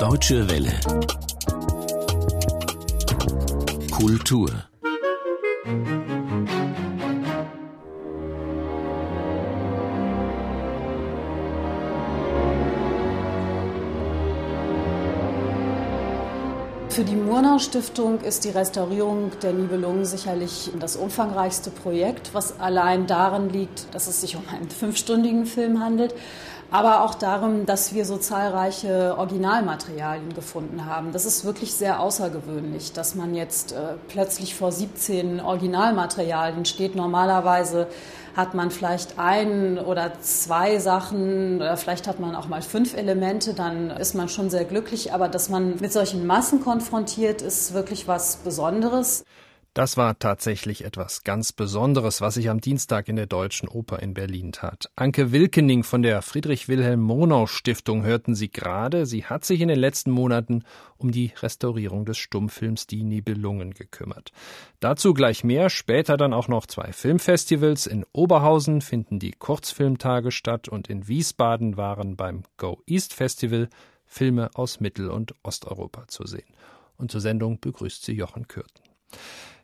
Deutsche Welle. Kultur. Für die Murnau Stiftung ist die Restaurierung der Nibelungen sicherlich das umfangreichste Projekt, was allein darin liegt, dass es sich um einen fünfstündigen Film handelt aber auch darum, dass wir so zahlreiche Originalmaterialien gefunden haben. Das ist wirklich sehr außergewöhnlich, dass man jetzt äh, plötzlich vor 17 Originalmaterialien steht. Normalerweise hat man vielleicht ein oder zwei Sachen oder vielleicht hat man auch mal fünf Elemente, dann ist man schon sehr glücklich. Aber dass man mit solchen Massen konfrontiert, ist wirklich was Besonderes. Das war tatsächlich etwas ganz Besonderes, was sich am Dienstag in der Deutschen Oper in Berlin tat. Anke Wilkening von der Friedrich Wilhelm Monau Stiftung hörten Sie gerade. Sie hat sich in den letzten Monaten um die Restaurierung des Stummfilms Die Nibelungen gekümmert. Dazu gleich mehr, später dann auch noch zwei Filmfestivals. In Oberhausen finden die Kurzfilmtage statt und in Wiesbaden waren beim Go East Festival Filme aus Mittel- und Osteuropa zu sehen. Und zur Sendung begrüßt sie Jochen Kürten.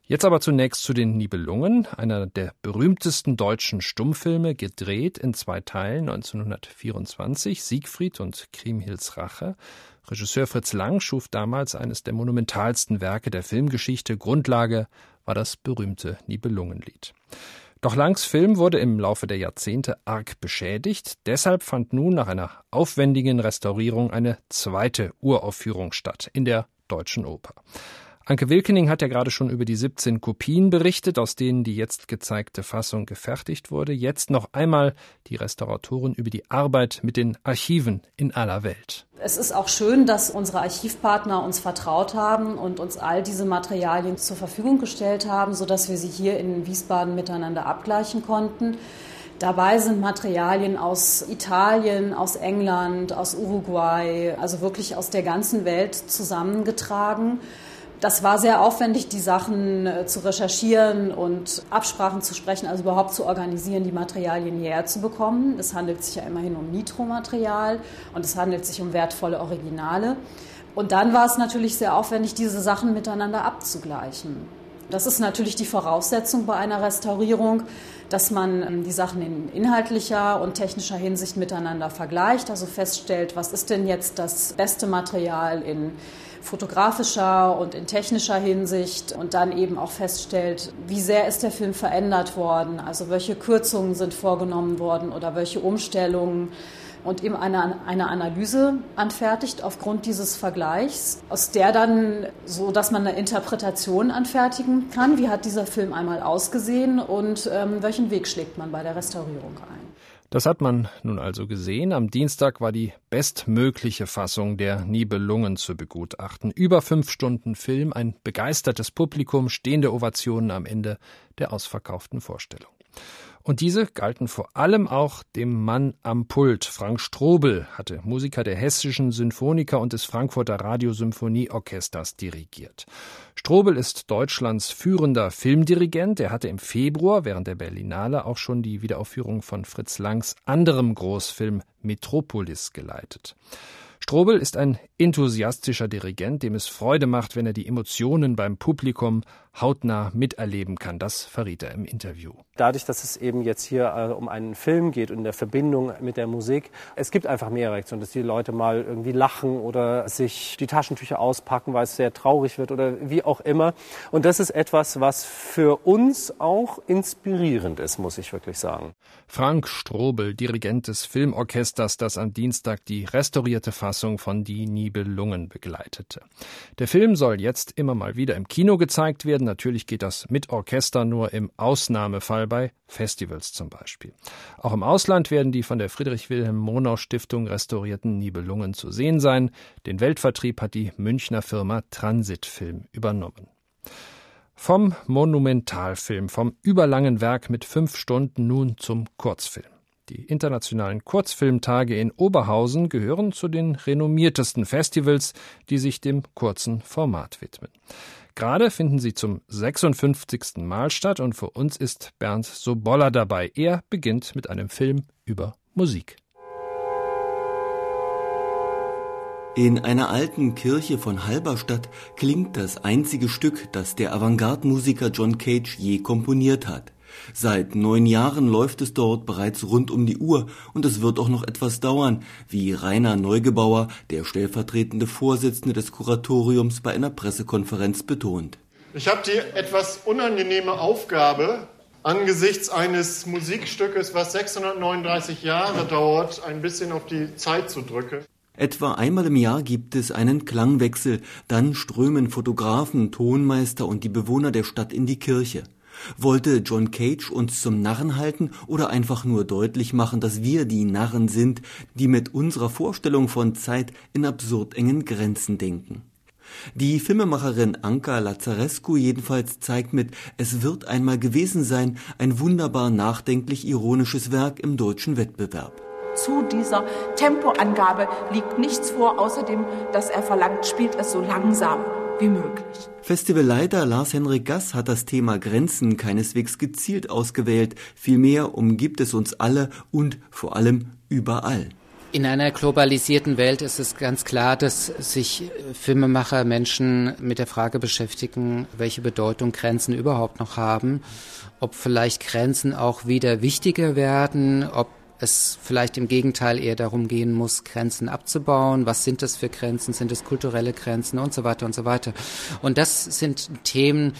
Jetzt aber zunächst zu den Nibelungen, einer der berühmtesten deutschen Stummfilme, gedreht in zwei Teilen 1924, Siegfried und Kriemhilds Rache. Regisseur Fritz Lang schuf damals eines der monumentalsten Werke der Filmgeschichte. Grundlage war das berühmte Nibelungenlied. Doch Langs Film wurde im Laufe der Jahrzehnte arg beschädigt. Deshalb fand nun nach einer aufwendigen Restaurierung eine zweite Uraufführung statt in der Deutschen Oper. Anke Wilkening hat ja gerade schon über die 17 Kopien berichtet, aus denen die jetzt gezeigte Fassung gefertigt wurde. Jetzt noch einmal die Restauratoren über die Arbeit mit den Archiven in aller Welt. Es ist auch schön, dass unsere Archivpartner uns vertraut haben und uns all diese Materialien zur Verfügung gestellt haben, sodass wir sie hier in Wiesbaden miteinander abgleichen konnten. Dabei sind Materialien aus Italien, aus England, aus Uruguay, also wirklich aus der ganzen Welt zusammengetragen. Das war sehr aufwendig, die Sachen äh, zu recherchieren und Absprachen zu sprechen, also überhaupt zu organisieren, die Materialien hierher zu bekommen. Es handelt sich ja immerhin um Nitromaterial und es handelt sich um wertvolle Originale. Und dann war es natürlich sehr aufwendig, diese Sachen miteinander abzugleichen. Das ist natürlich die Voraussetzung bei einer Restaurierung, dass man ähm, die Sachen in inhaltlicher und technischer Hinsicht miteinander vergleicht, also feststellt, was ist denn jetzt das beste Material in fotografischer und in technischer Hinsicht und dann eben auch feststellt, wie sehr ist der Film verändert worden, also welche Kürzungen sind vorgenommen worden oder welche Umstellungen und eben eine, eine Analyse anfertigt aufgrund dieses Vergleichs, aus der dann so, dass man eine Interpretation anfertigen kann, wie hat dieser Film einmal ausgesehen und ähm, welchen Weg schlägt man bei der Restaurierung ein. Das hat man nun also gesehen. Am Dienstag war die bestmögliche Fassung der Nibelungen zu begutachten. Über fünf Stunden Film, ein begeistertes Publikum, stehende Ovationen am Ende der ausverkauften Vorstellung. Und diese galten vor allem auch dem Mann am Pult. Frank Strobel hatte Musiker der Hessischen Sinfoniker und des Frankfurter Radiosymphonieorchesters dirigiert. Strobel ist Deutschlands führender Filmdirigent. Er hatte im Februar während der Berlinale auch schon die Wiederaufführung von Fritz Langs anderem Großfilm Metropolis geleitet. Strobel ist ein enthusiastischer Dirigent, dem es Freude macht, wenn er die Emotionen beim Publikum hautnah miterleben kann. Das verriet er im Interview. Dadurch, dass es eben jetzt hier äh, um einen Film geht und in der Verbindung mit der Musik, es gibt einfach mehr Reaktionen, dass die Leute mal irgendwie lachen oder sich die Taschentücher auspacken, weil es sehr traurig wird oder wie auch immer. Und das ist etwas, was für uns auch inspirierend ist, muss ich wirklich sagen. Frank Strobel, Dirigent des Filmorchesters, das am Dienstag die restaurierte Fassung von Die Nibelungen begleitete. Der Film soll jetzt immer mal wieder im Kino gezeigt werden. Natürlich geht das mit Orchester nur im Ausnahmefall bei Festivals zum Beispiel. Auch im Ausland werden die von der Friedrich Wilhelm Monau Stiftung restaurierten Nibelungen zu sehen sein. Den Weltvertrieb hat die Münchner Firma Transitfilm übernommen. Vom Monumentalfilm, vom überlangen Werk mit fünf Stunden nun zum Kurzfilm. Die internationalen Kurzfilmtage in Oberhausen gehören zu den renommiertesten Festivals, die sich dem kurzen Format widmen. Gerade finden sie zum 56. Mal statt und für uns ist Bernd Sobolla dabei. Er beginnt mit einem Film über Musik. In einer alten Kirche von Halberstadt klingt das einzige Stück, das der Avantgarde-Musiker John Cage je komponiert hat. Seit neun Jahren läuft es dort bereits rund um die Uhr und es wird auch noch etwas dauern, wie Rainer Neugebauer, der stellvertretende Vorsitzende des Kuratoriums bei einer Pressekonferenz betont. Ich habe die etwas unangenehme Aufgabe, angesichts eines Musikstückes, was 639 Jahre dauert, ein bisschen auf die Zeit zu drücken. Etwa einmal im Jahr gibt es einen Klangwechsel, dann strömen Fotografen, Tonmeister und die Bewohner der Stadt in die Kirche. Wollte John Cage uns zum Narren halten oder einfach nur deutlich machen, dass wir die Narren sind, die mit unserer Vorstellung von Zeit in absurd engen Grenzen denken? Die Filmemacherin Anka Lazarescu jedenfalls zeigt mit Es wird einmal gewesen sein ein wunderbar nachdenklich ironisches Werk im deutschen Wettbewerb zu dieser Tempoangabe liegt nichts vor, außerdem, dass er verlangt, spielt es so langsam wie möglich. Festivalleiter Lars-Henrik Gass hat das Thema Grenzen keineswegs gezielt ausgewählt. Vielmehr umgibt es uns alle und vor allem überall. In einer globalisierten Welt ist es ganz klar, dass sich Filmemacher, Menschen mit der Frage beschäftigen, welche Bedeutung Grenzen überhaupt noch haben, ob vielleicht Grenzen auch wieder wichtiger werden, ob es vielleicht im Gegenteil eher darum gehen muss, Grenzen abzubauen. Was sind das für Grenzen? Sind es kulturelle Grenzen und so weiter und so weiter? Und das sind Themen,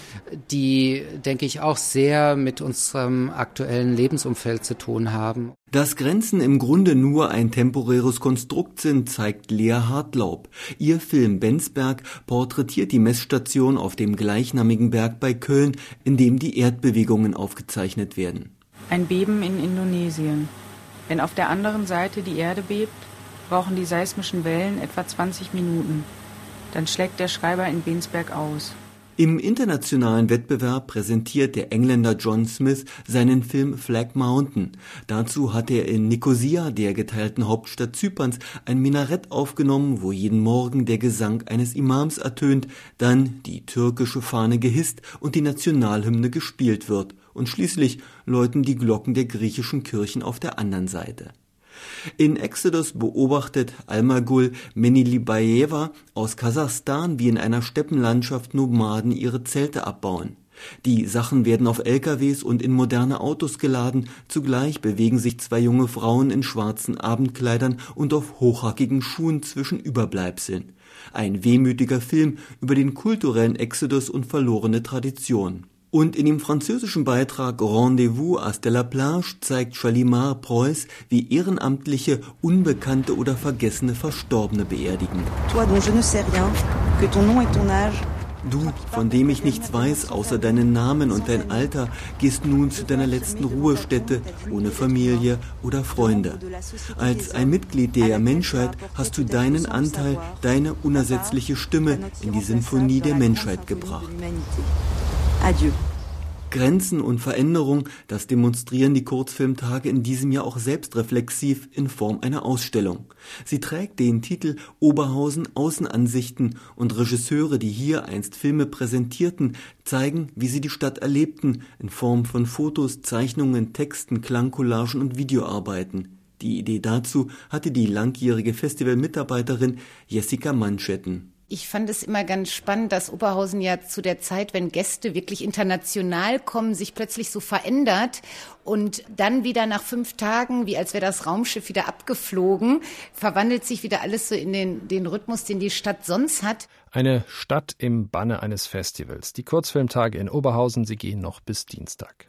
die, denke ich, auch sehr mit unserem aktuellen Lebensumfeld zu tun haben. Dass Grenzen im Grunde nur ein temporäres Konstrukt sind, zeigt Lea Hartlaub. Ihr Film Bensberg porträtiert die Messstation auf dem gleichnamigen Berg bei Köln, in dem die Erdbewegungen aufgezeichnet werden. Ein Beben in Indonesien. Wenn auf der anderen Seite die Erde bebt, brauchen die seismischen Wellen etwa 20 Minuten. Dann schlägt der Schreiber in Bensberg aus. Im internationalen Wettbewerb präsentiert der Engländer John Smith seinen Film Flag Mountain. Dazu hat er in Nikosia, der geteilten Hauptstadt Zyperns, ein Minarett aufgenommen, wo jeden Morgen der Gesang eines Imams ertönt, dann die türkische Fahne gehisst und die Nationalhymne gespielt wird und schließlich läuten die Glocken der griechischen Kirchen auf der anderen Seite. In Exodus beobachtet Almagul Menilibaeva aus Kasachstan, wie in einer Steppenlandschaft Nomaden ihre Zelte abbauen. Die Sachen werden auf LKWs und in moderne Autos geladen, zugleich bewegen sich zwei junge Frauen in schwarzen Abendkleidern und auf hochhackigen Schuhen zwischen Überbleibseln. Ein wehmütiger Film über den kulturellen Exodus und verlorene Tradition. Und in dem französischen Beitrag Rendezvous à la Plage zeigt Chalimar Preuß, wie Ehrenamtliche unbekannte oder vergessene Verstorbene beerdigen. Du, von dem ich nichts weiß, außer deinen Namen und dein Alter, gehst nun zu deiner letzten Ruhestätte, ohne Familie oder Freunde. Als ein Mitglied der Menschheit hast du deinen Anteil, deine unersetzliche Stimme in die Sinfonie der Menschheit gebracht. Adieu. Grenzen und Veränderung, das demonstrieren die Kurzfilmtage in diesem Jahr auch selbstreflexiv in Form einer Ausstellung. Sie trägt den Titel Oberhausen Außenansichten und Regisseure, die hier einst Filme präsentierten, zeigen, wie sie die Stadt erlebten, in Form von Fotos, Zeichnungen, Texten, Klangcollagen und Videoarbeiten. Die Idee dazu hatte die langjährige Festivalmitarbeiterin Jessica Manschetten. Ich fand es immer ganz spannend, dass Oberhausen ja zu der Zeit, wenn Gäste wirklich international kommen, sich plötzlich so verändert und dann wieder nach fünf Tagen, wie als wäre das Raumschiff wieder abgeflogen, verwandelt sich wieder alles so in den, den Rhythmus, den die Stadt sonst hat. Eine Stadt im Banne eines Festivals. Die Kurzfilmtage in Oberhausen, sie gehen noch bis Dienstag.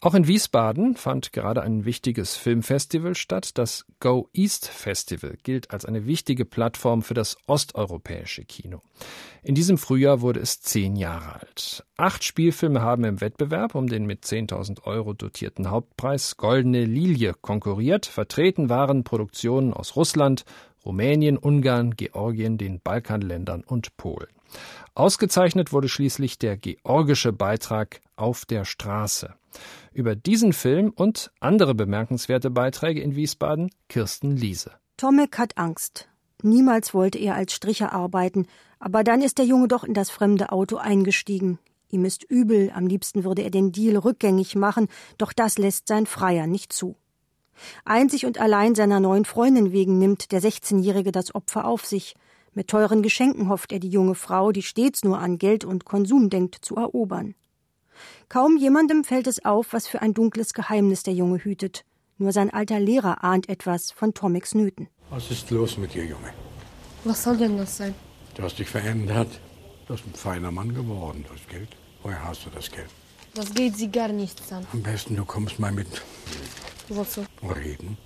Auch in Wiesbaden fand gerade ein wichtiges Filmfestival statt. Das Go East Festival gilt als eine wichtige Plattform für das osteuropäische Kino. In diesem Frühjahr wurde es zehn Jahre alt. Acht Spielfilme haben im Wettbewerb um den mit 10.000 Euro dotierten Hauptpreis Goldene Lilie konkurriert. Vertreten waren Produktionen aus Russland, Rumänien, Ungarn, Georgien, den Balkanländern und Polen. Ausgezeichnet wurde schließlich der georgische Beitrag Auf der Straße. Über diesen Film und andere bemerkenswerte Beiträge in Wiesbaden Kirsten Liese. Tomek hat Angst. Niemals wollte er als Stricher arbeiten, aber dann ist der Junge doch in das fremde Auto eingestiegen. Ihm ist übel, am liebsten würde er den Deal rückgängig machen, doch das lässt sein Freier nicht zu. Einzig und allein seiner neuen Freundin wegen nimmt der 16-Jährige das Opfer auf sich. Mit teuren Geschenken hofft er die junge Frau, die stets nur an Geld und Konsum denkt, zu erobern. Kaum jemandem fällt es auf, was für ein dunkles Geheimnis der Junge hütet. Nur sein alter Lehrer ahnt etwas von Tomics Nöten. Was ist los mit dir, Junge? Was soll denn das sein? Du hast dich verändert. Du bist ein feiner Mann geworden. Du hast Geld. Woher hast du das Geld? Das geht sie gar nichts an. Am besten, du kommst mal mit. Wozu? Reden.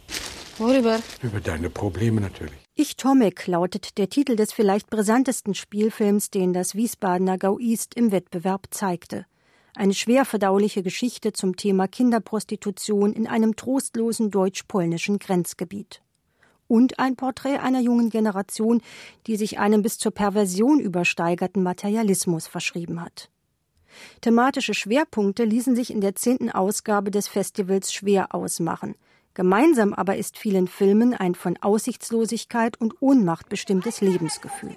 Worüber? Über deine Probleme natürlich. Ich Tomek lautet der Titel des vielleicht brisantesten Spielfilms, den das Wiesbadener Gau East im Wettbewerb zeigte. Eine schwer verdauliche Geschichte zum Thema Kinderprostitution in einem trostlosen deutsch-polnischen Grenzgebiet. Und ein Porträt einer jungen Generation, die sich einem bis zur Perversion übersteigerten Materialismus verschrieben hat. Thematische Schwerpunkte ließen sich in der zehnten Ausgabe des Festivals schwer ausmachen. Gemeinsam aber ist vielen Filmen ein von Aussichtslosigkeit und Ohnmacht bestimmtes Lebensgefühl.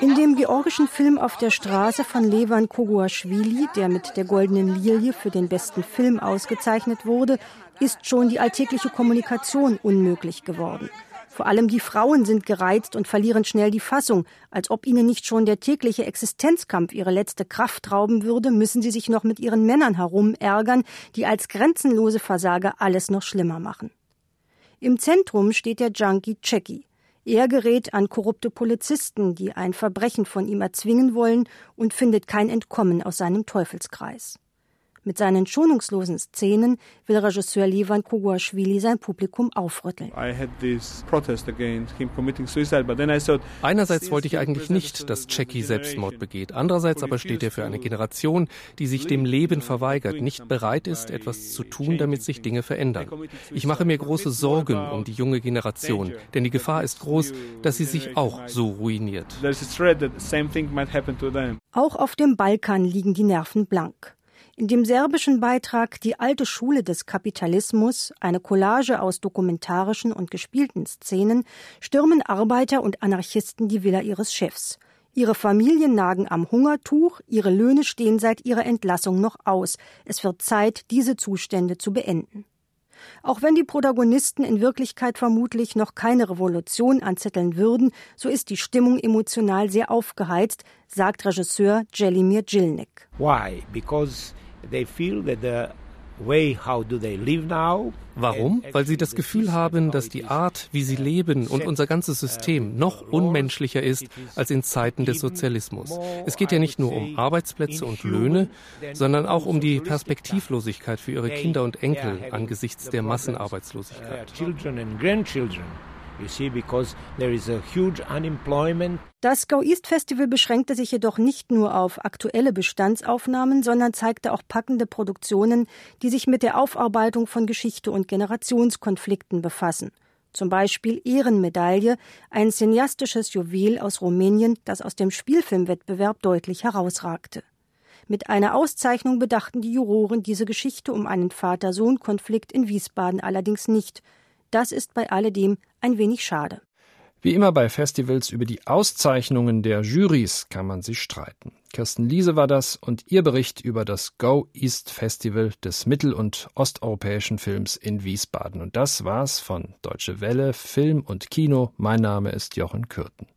In dem georgischen Film Auf der Straße von Levan Koguaschwili, der mit der Goldenen Lilie für den besten Film ausgezeichnet wurde, ist schon die alltägliche Kommunikation unmöglich geworden. Vor allem die Frauen sind gereizt und verlieren schnell die Fassung. Als ob ihnen nicht schon der tägliche Existenzkampf ihre letzte Kraft rauben würde, müssen sie sich noch mit ihren Männern herumärgern, die als grenzenlose Versager alles noch schlimmer machen. Im Zentrum steht der Junkie Checky. Er gerät an korrupte Polizisten, die ein Verbrechen von ihm erzwingen wollen und findet kein Entkommen aus seinem Teufelskreis. Mit seinen schonungslosen Szenen will Regisseur Levan Koguaschwili sein Publikum aufrütteln. Einerseits wollte ich eigentlich nicht, dass Jackie Selbstmord begeht. Andererseits aber steht er für eine Generation, die sich dem Leben verweigert, nicht bereit ist, etwas zu tun, damit sich Dinge verändern. Ich mache mir große Sorgen um die junge Generation, denn die Gefahr ist groß, dass sie sich auch so ruiniert. Auch auf dem Balkan liegen die Nerven blank. In dem serbischen Beitrag Die alte Schule des Kapitalismus, eine Collage aus dokumentarischen und gespielten Szenen, stürmen Arbeiter und Anarchisten die Villa ihres Chefs. Ihre Familien nagen am Hungertuch, ihre Löhne stehen seit ihrer Entlassung noch aus. Es wird Zeit, diese Zustände zu beenden. Auch wenn die Protagonisten in Wirklichkeit vermutlich noch keine Revolution anzetteln würden, so ist die Stimmung emotional sehr aufgeheizt, sagt Regisseur Jelimir Jilnik. Why? Because Warum? Weil sie das Gefühl haben, dass die Art, wie sie leben und unser ganzes System noch unmenschlicher ist als in Zeiten des Sozialismus. Es geht ja nicht nur um Arbeitsplätze und Löhne, sondern auch um die Perspektivlosigkeit für ihre Kinder und Enkel angesichts der Massenarbeitslosigkeit. Das Go East Festival beschränkte sich jedoch nicht nur auf aktuelle Bestandsaufnahmen, sondern zeigte auch packende Produktionen, die sich mit der Aufarbeitung von Geschichte und Generationskonflikten befassen. Zum Beispiel Ehrenmedaille, ein cineastisches Juwel aus Rumänien, das aus dem Spielfilmwettbewerb deutlich herausragte. Mit einer Auszeichnung bedachten die Juroren diese Geschichte um einen Vater-Sohn-Konflikt in Wiesbaden allerdings nicht. Das ist bei alledem ein wenig schade. Wie immer bei Festivals über die Auszeichnungen der Jurys kann man sich streiten. Kirsten Liese war das und ihr Bericht über das Go East Festival des mittel- und osteuropäischen Films in Wiesbaden. Und das war's von Deutsche Welle, Film und Kino. Mein Name ist Jochen Kürten.